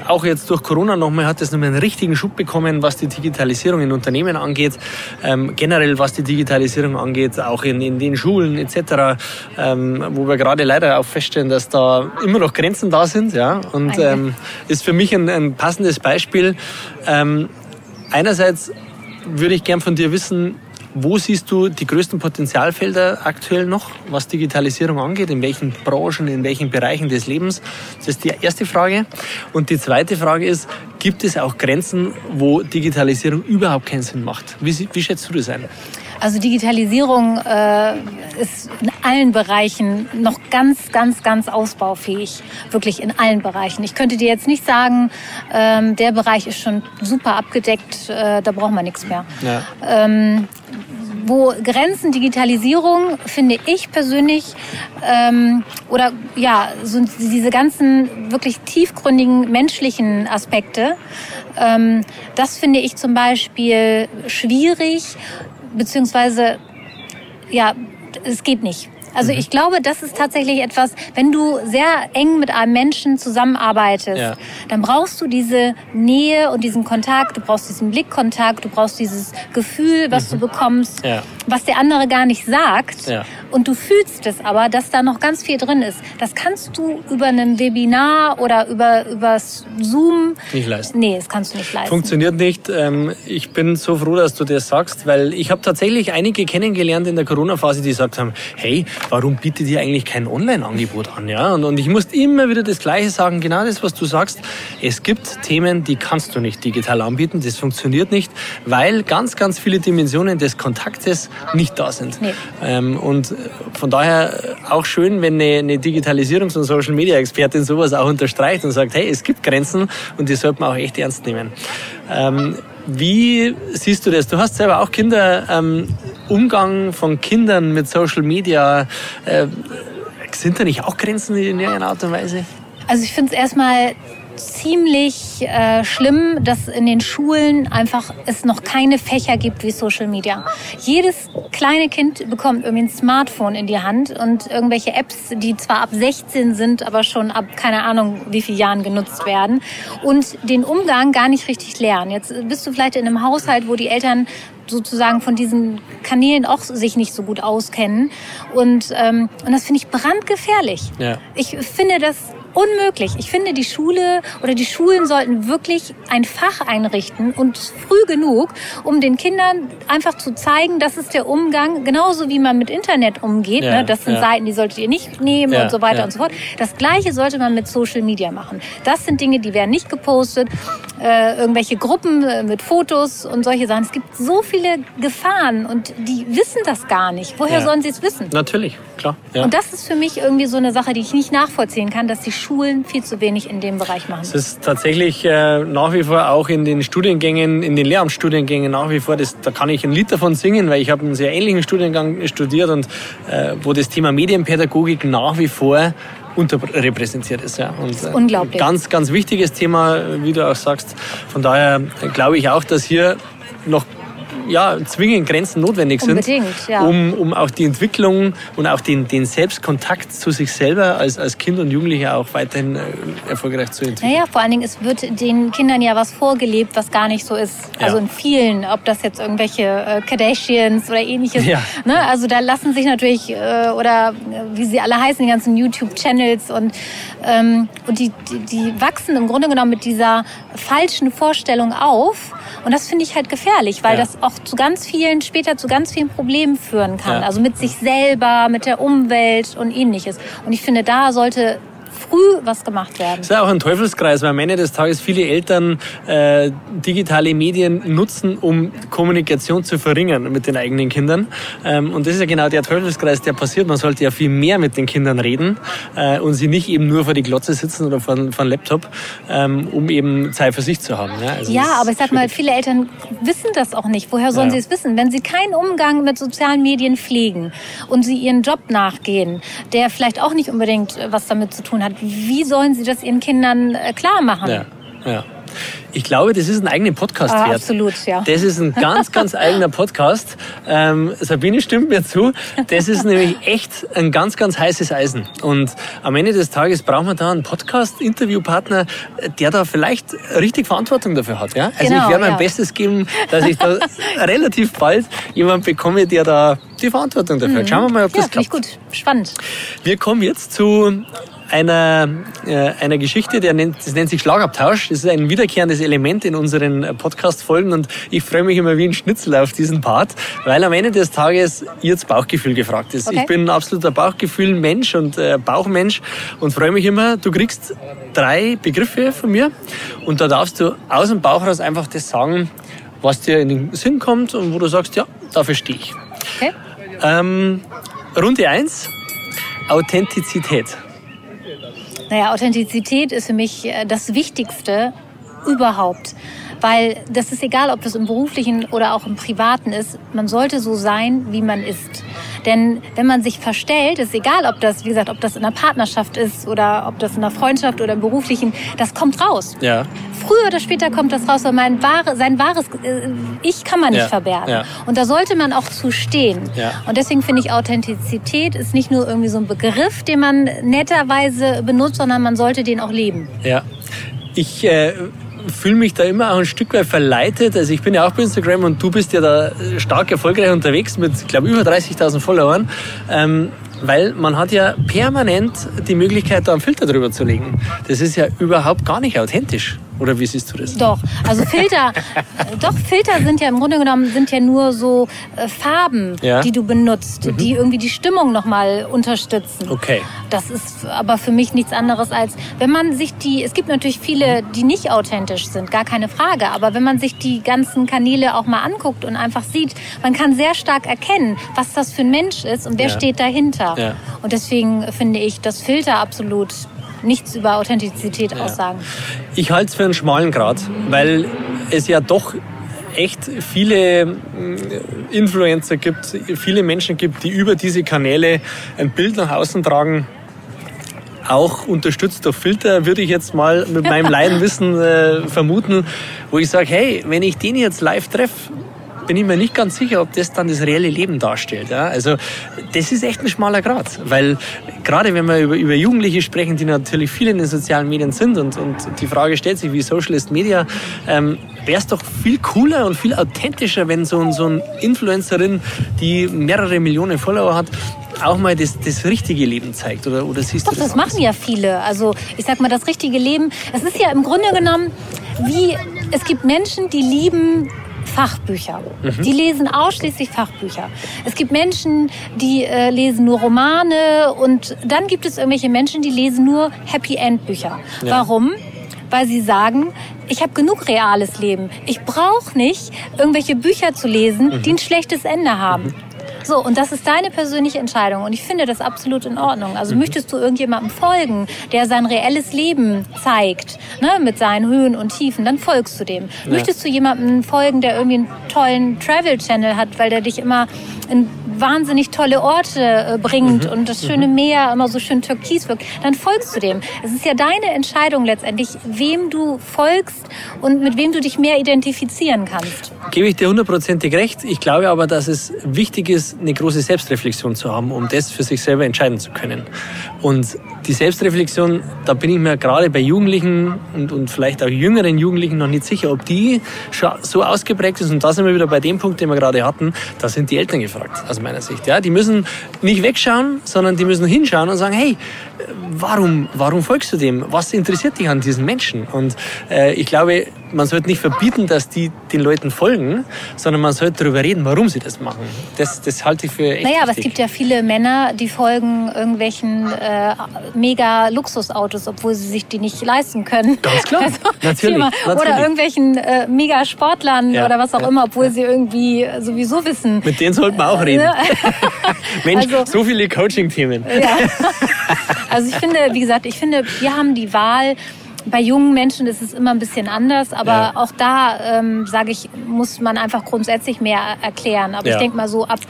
auch jetzt durch Corona nochmal, hat das nochmal einen richtigen Schub bekommen, was die Digitalisierung in Unternehmen angeht. Ähm, generell, was die Digitalisierung angeht, auch in, in den Schulen etc., ähm, wo wir gerade leider auch feststellen, dass da immer noch Grenzen da sind. Ja? Und ähm, ist für mich ein, ein passendes Beispiel. Ähm, einerseits würde ich gern von dir wissen, wo siehst du die größten Potenzialfelder aktuell noch, was Digitalisierung angeht? In welchen Branchen, in welchen Bereichen des Lebens? Das ist die erste Frage. Und die zweite Frage ist, gibt es auch Grenzen, wo Digitalisierung überhaupt keinen Sinn macht? Wie, wie schätzt du das ein? Also Digitalisierung äh, ist in allen Bereichen noch ganz, ganz, ganz ausbaufähig. Wirklich in allen Bereichen. Ich könnte dir jetzt nicht sagen, ähm, der Bereich ist schon super abgedeckt, äh, da braucht man nichts mehr. Ja. Ähm, wo Grenzen Digitalisierung, finde ich persönlich, ähm, oder ja, so diese ganzen wirklich tiefgründigen menschlichen Aspekte, ähm, das finde ich zum Beispiel schwierig beziehungsweise ja, es geht nicht. Also mhm. ich glaube, das ist tatsächlich etwas, wenn du sehr eng mit einem Menschen zusammenarbeitest, ja. dann brauchst du diese Nähe und diesen Kontakt, du brauchst diesen Blickkontakt, du brauchst dieses Gefühl, was mhm. du bekommst, ja. Was der andere gar nicht sagt. Ja. Und du fühlst es aber, dass da noch ganz viel drin ist. Das kannst du über ein Webinar oder über übers Zoom nicht leisten. Nee, das kannst du nicht leisten. Funktioniert nicht. Ähm, ich bin so froh, dass du das sagst, weil ich habe tatsächlich einige kennengelernt in der Corona-Phase, die gesagt haben, hey, warum bietet ihr eigentlich kein Online-Angebot an? Ja? Und, und ich musste immer wieder das Gleiche sagen, genau das, was du sagst. Es gibt Themen, die kannst du nicht digital anbieten, das funktioniert nicht, weil ganz, ganz viele Dimensionen des Kontaktes nicht da sind. Nee. Ähm, und von daher auch schön, wenn eine, eine Digitalisierungs- und Social-Media-Expertin sowas auch unterstreicht und sagt, hey, es gibt Grenzen und die sollte man auch echt ernst nehmen. Ähm, wie siehst du das? Du hast selber auch Kinder. Ähm, Umgang von Kindern mit Social Media. Äh, sind da nicht auch Grenzen in irgendeiner Art und Weise? Also ich finde es erstmal ziemlich äh, schlimm, dass in den Schulen einfach es noch keine Fächer gibt wie Social Media. Jedes kleine Kind bekommt irgendwie ein Smartphone in die Hand und irgendwelche Apps, die zwar ab 16 sind, aber schon ab keine Ahnung wie vielen Jahren genutzt werden und den Umgang gar nicht richtig lernen. Jetzt bist du vielleicht in einem Haushalt, wo die Eltern sozusagen von diesen Kanälen auch sich nicht so gut auskennen. Und, ähm, und das finde ich brandgefährlich. Ja. Ich finde das unmöglich. Ich finde, die Schule oder die Schulen sollten wirklich ein Fach einrichten und früh genug, um den Kindern einfach zu zeigen, das ist der Umgang, genauso wie man mit Internet umgeht. Ja, ne? Das sind ja. Seiten, die solltet ihr nicht nehmen ja, und so weiter und so fort. Das Gleiche sollte man mit Social Media machen. Das sind Dinge, die werden nicht gepostet. Äh, irgendwelche Gruppen äh, mit Fotos und solche Sachen. Es gibt so viele Gefahren und die wissen das gar nicht. Woher sollen sie es wissen? Natürlich, klar. Und das ist für mich irgendwie so eine Sache, die ich nicht nachvollziehen kann, dass die Schulen viel zu wenig in dem Bereich machen. Es ist tatsächlich äh, nach wie vor auch in den Studiengängen, in den Lehramtsstudiengängen nach wie vor, das, da kann ich ein Lied davon singen, weil ich habe einen sehr ähnlichen Studiengang studiert und äh, wo das Thema Medienpädagogik nach wie vor unterrepräsentiert ist. Ja. Und, das ist äh, unglaublich. Ganz, ganz wichtiges Thema, wie du auch sagst. Von daher glaube ich auch, dass hier noch ja, zwingend Grenzen notwendig sind, ja. um, um auch die Entwicklung und auch den, den Selbstkontakt zu sich selber als, als Kind und Jugendlicher auch weiterhin äh, erfolgreich zu entwickeln. Naja, vor allen Dingen, es wird den Kindern ja was vorgelebt, was gar nicht so ist. Also ja. in vielen, ob das jetzt irgendwelche äh, Kardashians oder ähnliches. Ja. Ne? Also da lassen sich natürlich, äh, oder wie sie alle heißen, die ganzen YouTube-Channels und, ähm, und die, die, die wachsen im Grunde genommen mit dieser falschen Vorstellung auf. Und das finde ich halt gefährlich, weil ja. das auch zu ganz vielen, später zu ganz vielen Problemen führen kann. Ja. Also mit sich selber, mit der Umwelt und ähnliches. Und ich finde, da sollte früh was gemacht werden. Das ist ja auch ein Teufelskreis, weil am Ende des Tages viele Eltern äh, digitale Medien nutzen, um Kommunikation zu verringern mit den eigenen Kindern. Ähm, und das ist ja genau der Teufelskreis, der passiert. Man sollte ja viel mehr mit den Kindern reden äh, und sie nicht eben nur vor die Glotze sitzen oder vor, vor einen Laptop, ähm, um eben Zeit für sich zu haben. Ja, also ja aber ich sag mal, viele Eltern wissen das auch nicht. Woher sollen ja. sie es wissen? Wenn sie keinen Umgang mit sozialen Medien pflegen und sie ihren Job nachgehen, der vielleicht auch nicht unbedingt äh, was damit zu tun hat, wie sollen sie das ihren Kindern äh, klar machen? Ja, ja. Ich glaube, das ist ein eigener Podcast ah, wert. Absolut, ja. Das ist ein ganz, ganz eigener Podcast. Ähm, Sabine stimmt mir zu. Das ist nämlich echt ein ganz, ganz heißes Eisen. Und am Ende des Tages braucht man da einen Podcast-Interviewpartner, der da vielleicht richtig Verantwortung dafür hat. Ja? Also genau, ich werde mein ja. Bestes geben, dass ich da relativ bald jemanden bekomme, der da die Verantwortung dafür hat. Schauen wir mal, ob ja, das klappt. gut. Spannend. Wir kommen jetzt zu einer, äh, einer Geschichte, der nennt, das nennt sich Schlagabtausch. Das ist ein wiederkehrendes Element in unseren Podcast-Folgen und ich freue mich immer wie ein Schnitzel auf diesen Part, weil am Ende des Tages jetzt Bauchgefühl gefragt ist. Okay. Ich bin ein absoluter Bauchgefühl-Mensch und äh, Bauchmensch und freue mich immer, du kriegst drei Begriffe von mir und da darfst du aus dem Bauch raus einfach das sagen, was dir in den Sinn kommt und wo du sagst, ja, dafür stehe ich. Okay. Ähm, Runde 1, Authentizität. Naja, Authentizität ist für mich äh, das Wichtigste überhaupt. Weil das ist egal, ob das im beruflichen oder auch im privaten ist. Man sollte so sein, wie man ist. Denn wenn man sich verstellt, ist egal, ob das, wie gesagt, ob das in einer Partnerschaft ist oder ob das in einer Freundschaft oder im beruflichen, das kommt raus. Ja. Früher oder später kommt das raus, weil mein wahre, sein wahres äh, Ich kann man nicht ja. verbergen. Ja. Und da sollte man auch zu stehen. Ja. Und deswegen finde ich, Authentizität ist nicht nur irgendwie so ein Begriff, den man netterweise benutzt, sondern man sollte den auch leben. Ja. Ich äh, fühle mich da immer auch ein Stück weit verleitet. Also ich bin ja auch bei Instagram und du bist ja da stark erfolgreich unterwegs mit, ich glaube, über 30.000 Followern. Ähm, weil man hat ja permanent die Möglichkeit, da einen Filter drüber zu legen. Das ist ja überhaupt gar nicht authentisch. Oder wie siehst du das? Doch, also Filter, doch Filter sind ja im Grunde genommen sind ja nur so äh, Farben, ja? die du benutzt, mhm. die irgendwie die Stimmung nochmal unterstützen. Okay. Das ist aber für mich nichts anderes als, wenn man sich die, es gibt natürlich viele, die nicht authentisch sind, gar keine Frage, aber wenn man sich die ganzen Kanäle auch mal anguckt und einfach sieht, man kann sehr stark erkennen, was das für ein Mensch ist und wer ja. steht dahinter. Ja. Und deswegen finde ich das Filter absolut nichts über Authentizität ja. aussagen. Ich halte es für einen schmalen Grad, weil es ja doch echt viele mm, Influencer gibt, viele Menschen gibt, die über diese Kanäle ein Bild nach außen tragen, auch unterstützt durch Filter, würde ich jetzt mal mit meinem Leidenwissen äh, vermuten, wo ich sage, hey, wenn ich den jetzt live treffe, bin ich mir nicht ganz sicher, ob das dann das reelle Leben darstellt. Ja? Also das ist echt ein schmaler Grad, weil gerade wenn wir über, über Jugendliche sprechen, die natürlich viel in den sozialen Medien sind und, und die Frage stellt sich, wie Socialist Media, ähm, wäre es doch viel cooler und viel authentischer, wenn so, ein, so eine Influencerin, die mehrere Millionen Follower hat, auch mal das, das richtige Leben zeigt? Oder, oder siehst Doch, du das? das machen ja viele. Also ich sag mal, das richtige Leben, es ist ja im Grunde genommen wie, es gibt Menschen, die lieben Fachbücher. Mhm. Die lesen ausschließlich Fachbücher. Es gibt Menschen, die äh, lesen nur Romane und dann gibt es irgendwelche Menschen, die lesen nur Happy End Bücher. Ja. Warum? Weil sie sagen, ich habe genug reales Leben. Ich brauche nicht irgendwelche Bücher zu lesen, mhm. die ein schlechtes Ende haben. Mhm. So, und das ist deine persönliche Entscheidung. Und ich finde das absolut in Ordnung. Also mhm. möchtest du irgendjemandem folgen, der sein reelles Leben zeigt, ne, mit seinen Höhen und Tiefen, dann folgst du dem. Ja. Möchtest du jemandem folgen, der irgendwie einen tollen Travel-Channel hat, weil der dich immer in wahnsinnig tolle Orte äh, bringt mhm. und das schöne mhm. Meer immer so schön türkis wirkt, dann folgst du dem. Es ist ja deine Entscheidung letztendlich, wem du folgst und mit wem du dich mehr identifizieren kannst. Gebe ich dir hundertprozentig recht. Ich glaube aber, dass es wichtig ist, eine große Selbstreflexion zu haben, um das für sich selber entscheiden zu können. Und die Selbstreflexion, da bin ich mir gerade bei Jugendlichen und, und vielleicht auch jüngeren Jugendlichen noch nicht sicher, ob die so ausgeprägt ist. Und da sind wir wieder bei dem Punkt, den wir gerade hatten. Da sind die Eltern gefragt, aus meiner Sicht. Ja, die müssen nicht wegschauen, sondern die müssen hinschauen und sagen, hey, warum, warum folgst du dem? Was interessiert dich an diesen Menschen? Und äh, ich glaube, man sollte nicht verbieten, dass die den Leuten folgen, sondern man sollte darüber reden, warum sie das machen. Das, das halte ich für echt Naja, aber es wichtig. gibt ja viele Männer, die folgen irgendwelchen äh, mega Luxusautos, obwohl sie sich die nicht leisten können. Ganz klar, natürlich, Thema. natürlich. Oder irgendwelchen äh, mega Sportlern Ja, oder was auch ja, immer, obwohl sie irgendwie sowieso wissen. Mit denen sollten wir auch reden. Ne? Mensch, Also- so viele Coaching-Themen. Ja. Also ich finde, wie gesagt, ich finde, wir haben die Wahl. Bei jungen Menschen ist es immer ein bisschen anders, aber Ja. auch da, ähm, sage ich, muss man einfach grundsätzlich mehr erklären. Aber Ja. ich denke mal so ab,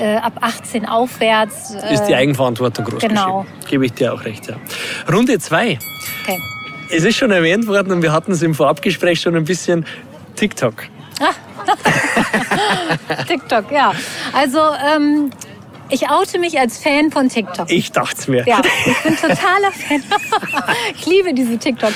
äh, ab 18 aufwärts. Äh, Ist die Eigenverantwortung groß genau. Gebe ich dir auch recht, ja. Runde zwei. okay. Es ist schon erwähnt worden und wir hatten es im Vorabgespräch schon ein bisschen TikTok. TikTok, ja. Also ähm, ich oute mich als Fan von TikTok. Ich dachte es mir. Ja, ich bin totaler Fan. ich liebe diese TikToks.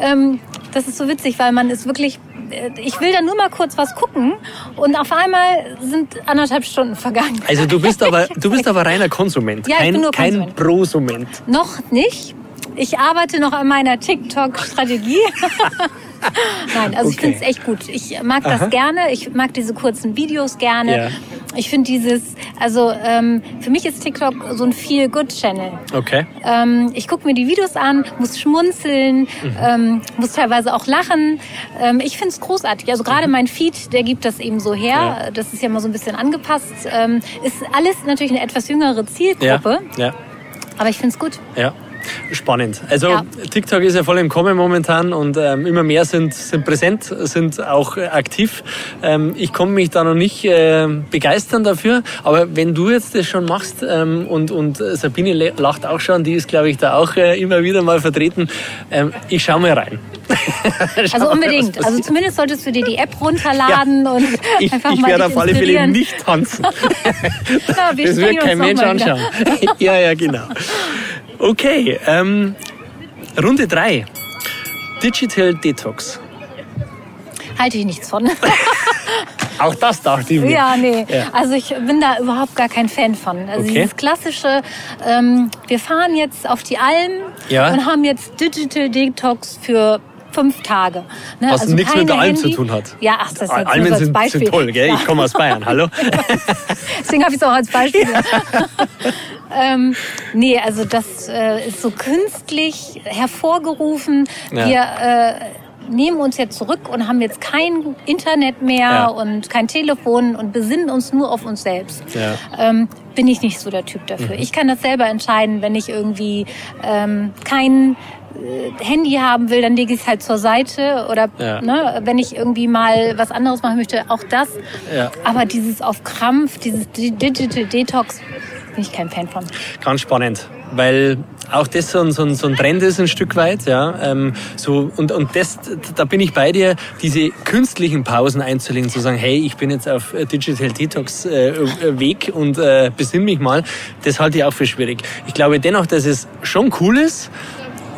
Ähm, das ist so witzig, weil man ist wirklich. äh, Ich will da nur mal kurz was gucken und auf einmal sind anderthalb Stunden vergangen. Also du bist aber, du bist aber reiner Konsument, Ja, kein, nur kein Konsument. Prosument. Noch nicht. Ich arbeite noch an meiner TikTok-Strategie. Nein, also ich Okay. finde es echt gut. Ich mag Aha. das gerne. Ich mag diese kurzen Videos gerne. Ja. Ich finde dieses, also ähm, für mich ist TikTok so ein Feel-Good-Channel. Okay. Ähm, ich gucke mir die Videos an, muss schmunzeln, Mhm. ähm, muss teilweise auch lachen. Ähm, ich finde es großartig. Also gerade mein Feed, der gibt das eben so her. Mhm. Ja. Das ist ja mal so ein bisschen angepasst. Ähm, ist alles natürlich eine etwas jüngere Ja, Zielgruppe, ja, aber ich finde es gut. ja. Spannend. Also Ja. TikTok ist ja voll im Kommen momentan und ähm, immer mehr sind, sind präsent, sind auch äh, aktiv. Ähm, ich komme mich da noch nicht äh, begeistern dafür, aber wenn du jetzt das schon machst ähm, und, und Sabine le- lacht auch schon, die ist glaube ich da auch äh, immer wieder mal vertreten, ähm, ich schaue mal rein. Schau Also unbedingt. Also zumindest solltest du dir die App runterladen und ich, einfach ich mal werde dich auf alle Fälle nicht tanzen. Ja, wir Das wird kein Mensch anschauen. ja, ja, genau. Okay, ähm, Runde 3. Digital Detox. Halte ich nichts von. Auch das dachte ich mir. Ja, nee. Ja. Also ich bin da überhaupt gar kein Fan von. Also Okay. dieses klassische, ähm, wir fahren jetzt auf die Alm Ja. und haben jetzt Digital Detox für fünf Tage. Ne? Was nichts mit der Alm zu Handy. tun hat. Ja, ach, das ist jetzt Almen so als sind, Beispiel. sind toll, gell? Ja. Ich komme aus Bayern, hallo? Deswegen habe ich es auch als Beispiel. ähm, nee, also das äh, ist so künstlich hervorgerufen. Ja. Wir äh, nehmen uns jetzt zurück und haben jetzt kein Internet mehr Ja. und kein Telefon und besinnen uns nur auf uns selbst. Ja. Ähm, bin ich nicht so der Typ dafür. Ich kann das selber entscheiden, wenn ich irgendwie ähm, kein äh, Handy haben will, dann lege ich es halt zur Seite oder Ja. ne, wenn ich irgendwie mal was anderes machen möchte, auch das. Ja. Aber dieses auf Krampf, dieses Di- Digital Detox, bin ich kein Fan von. Ganz spannend, weil auch das so ein, so ein, so ein Trend ist ein Stück weit. Ja, ähm, so, und, und das, da bin ich bei dir, diese künstlichen Pausen einzulegen, zu sagen, hey, ich bin jetzt auf äh, Digital Detox äh, äh, Weg und äh, besinn mich mal, das halte ich auch für schwierig. Ich glaube dennoch, dass es schon cool ist,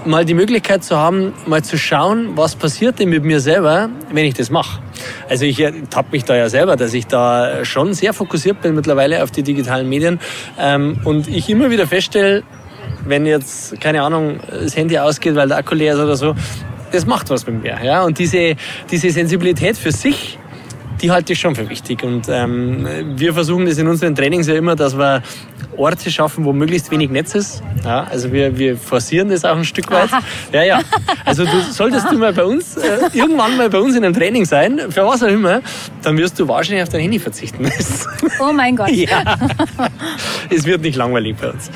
mal die Möglichkeit zu haben, mal zu schauen, was passiert denn mit mir selber, wenn ich das mache. Also ich tapp mich da ja selber, dass ich da schon sehr fokussiert bin mittlerweile auf die digitalen Medien ähm, und ich immer wieder feststelle, wenn jetzt, keine Ahnung, das Handy ausgeht, weil der Akku leer ist oder so, das macht was mit mir. Ja? Und diese, diese Sensibilität für sich, die halte ich schon für wichtig. Und ähm, wir versuchen das in unseren Trainings ja immer, dass wir Orte schaffen, wo möglichst wenig Netz ist. Ja, also wir, wir forcieren das auch ein Stück weit. Aha. Ja, ja. Also du solltest du mal bei uns, äh, irgendwann mal bei uns in einem Training sein, für was auch immer, dann wirst du wahrscheinlich auf dein Handy verzichten müssen. Oh mein Gott. ja. Es wird nicht langweilig bei uns.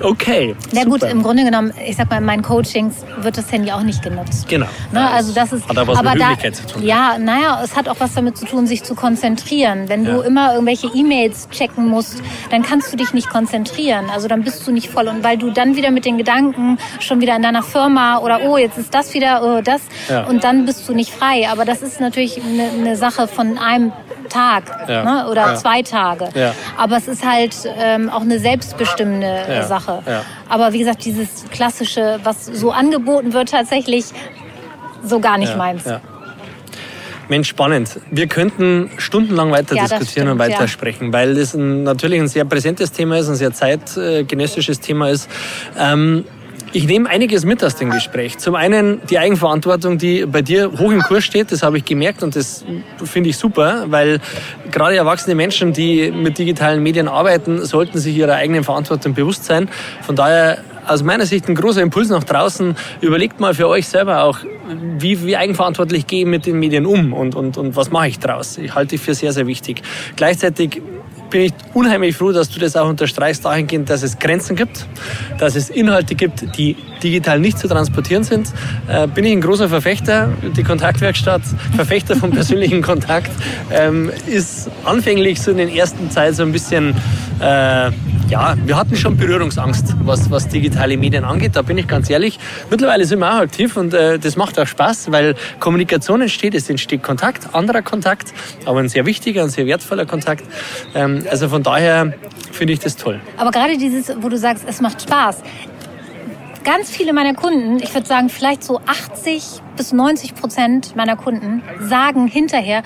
Okay. Na gut, im Grunde genommen, ich sag mal, in meinen Coachings wird das Handy auch nicht genutzt. Genau. Ne, also das ist, Hat aber was mit da, zu tun. Ja, naja, es hat auch was damit zu tun, sich zu konzentrieren. Wenn du Ja. immer irgendwelche E-Mails checken musst, dann kannst du dich nicht konzentrieren. Also dann bist du nicht voll. Und weil du dann wieder mit den Gedanken schon wieder in deiner Firma oder oh, jetzt ist das wieder, oh, das. Ja. Und dann bist du nicht frei. Aber das ist natürlich eine, eine Sache von einem Tag Ja. ne, oder zwei Tage. Aber es ist halt ähm, auch eine selbstbestimmende Ja. Sache. Ja. Aber wie gesagt, dieses klassische, was so angeboten wird, tatsächlich so gar nicht Ja, meins. ja. Mensch, spannend. Wir könnten stundenlang weiter Ja, diskutieren und stimmt, ja. weitersprechen, weil das ein, natürlich ein sehr präsentes Thema ist, ein sehr zeitgenössisches Thema ist. Ähm, ich nehme einiges mit aus dem Gespräch. Zum einen die Eigenverantwortung, die bei dir hoch im Kurs steht, das habe ich gemerkt und das finde ich super, weil gerade erwachsene Menschen, die mit digitalen Medien arbeiten, sollten sich ihrer eigenen Verantwortung bewusst sein. Von daher aus meiner Sicht ein großer Impuls nach draußen. Überlegt mal für euch selber auch, wie, wie eigenverantwortlich gehe ich mit den Medien um und, und, und was mache ich daraus. Ich halte ich für sehr, sehr wichtig. Gleichzeitig bin ich unheimlich froh, dass du das auch unterstreichst, dahingehend, dass es Grenzen gibt, dass es Inhalte gibt, die digital nicht zu transportieren sind. Äh, bin ich ein großer Verfechter, die Kontaktwerkstatt, Verfechter vom persönlichen Kontakt, ähm, ist anfänglich so in den ersten Zeit so ein bisschen, äh, ja, wir hatten schon Berührungsangst, was, was digitale Medien angeht, da bin ich ganz ehrlich. Mittlerweile sind wir auch aktiv und äh, das macht auch Spaß, weil Kommunikation entsteht, es entsteht Kontakt, anderer Kontakt, aber ein sehr wichtiger, ein sehr wertvoller Kontakt. Ähm, also von daher finde ich das toll. Aber gerade dieses, wo du sagst, es macht Spaß. Ganz viele meiner Kunden, ich würde sagen vielleicht so 80 bis 90 Prozent meiner Kunden, sagen hinterher,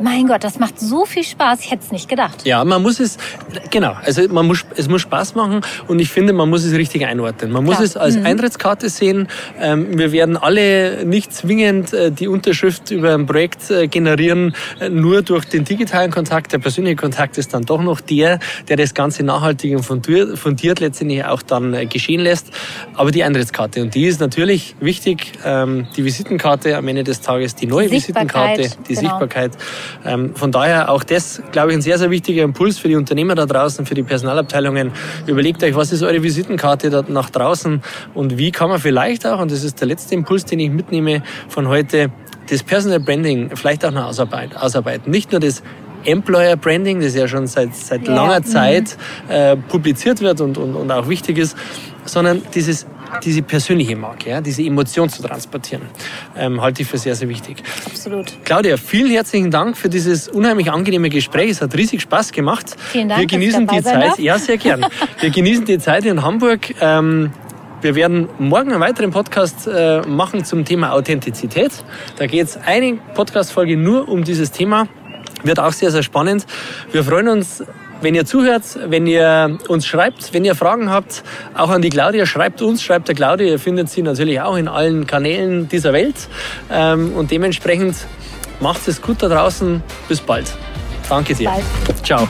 mein Gott, das macht so viel Spaß, ich hätte es nicht gedacht. Ja, man muss es, genau, also man muss, es muss Spaß machen und ich finde, man muss es richtig einordnen. Man muss Klar. es als Eintrittskarte sehen. Ähm, wir werden alle nicht zwingend äh, die Unterschrift über ein Projekt äh, generieren, äh, nur durch den digitalen Kontakt. Der persönliche Kontakt ist dann doch noch der, der das Ganze nachhaltig und fundiert, fundiert letztendlich auch dann geschehen lässt. Aber die Eintrittskarte, und die ist natürlich wichtig, ähm, die Visitenkarte am Ende des Tages, die neue Visitenkarte, die genau. Sichtbarkeit. Ähm, von daher auch das, glaube ich, ein sehr, sehr wichtiger Impuls für die Unternehmer da draußen, für die Personalabteilungen. Überlegt euch, was ist eure Visitenkarte da nach draußen und wie kann man vielleicht auch, und das ist der letzte Impuls, den ich mitnehme von heute, das Personal Branding vielleicht auch noch ausarbeit- ausarbeiten. Nicht nur das Employer Branding, das ja schon seit, seit Ja, langer mhm. Zeit äh, publiziert wird und, und, und auch wichtig ist, sondern dieses, diese persönliche Marke, ja, diese Emotion zu transportieren, ähm, halte ich für sehr, sehr wichtig. Absolut. Claudia, vielen herzlichen Dank für dieses unheimlich angenehme Gespräch. Es hat riesig Spaß gemacht. Vielen Dank, Wir genießen die Zeit. darf. Ja, sehr gern. Wir genießen die Zeit in Hamburg. Ähm, wir werden morgen einen weiteren Podcast äh, machen zum Thema Authentizität. Da geht es eine Podcast-Folge nur um dieses Thema. Wird auch sehr, sehr spannend. Wir freuen uns, wenn ihr zuhört, wenn ihr uns schreibt, wenn ihr Fragen habt, auch an die Claudia, schreibt uns, schreibt der Claudia. Ihr findet sie natürlich auch in allen Kanälen dieser Welt. Ähm, und dementsprechend macht es gut da draußen. Bis bald. Danke dir. Bald. Ciao.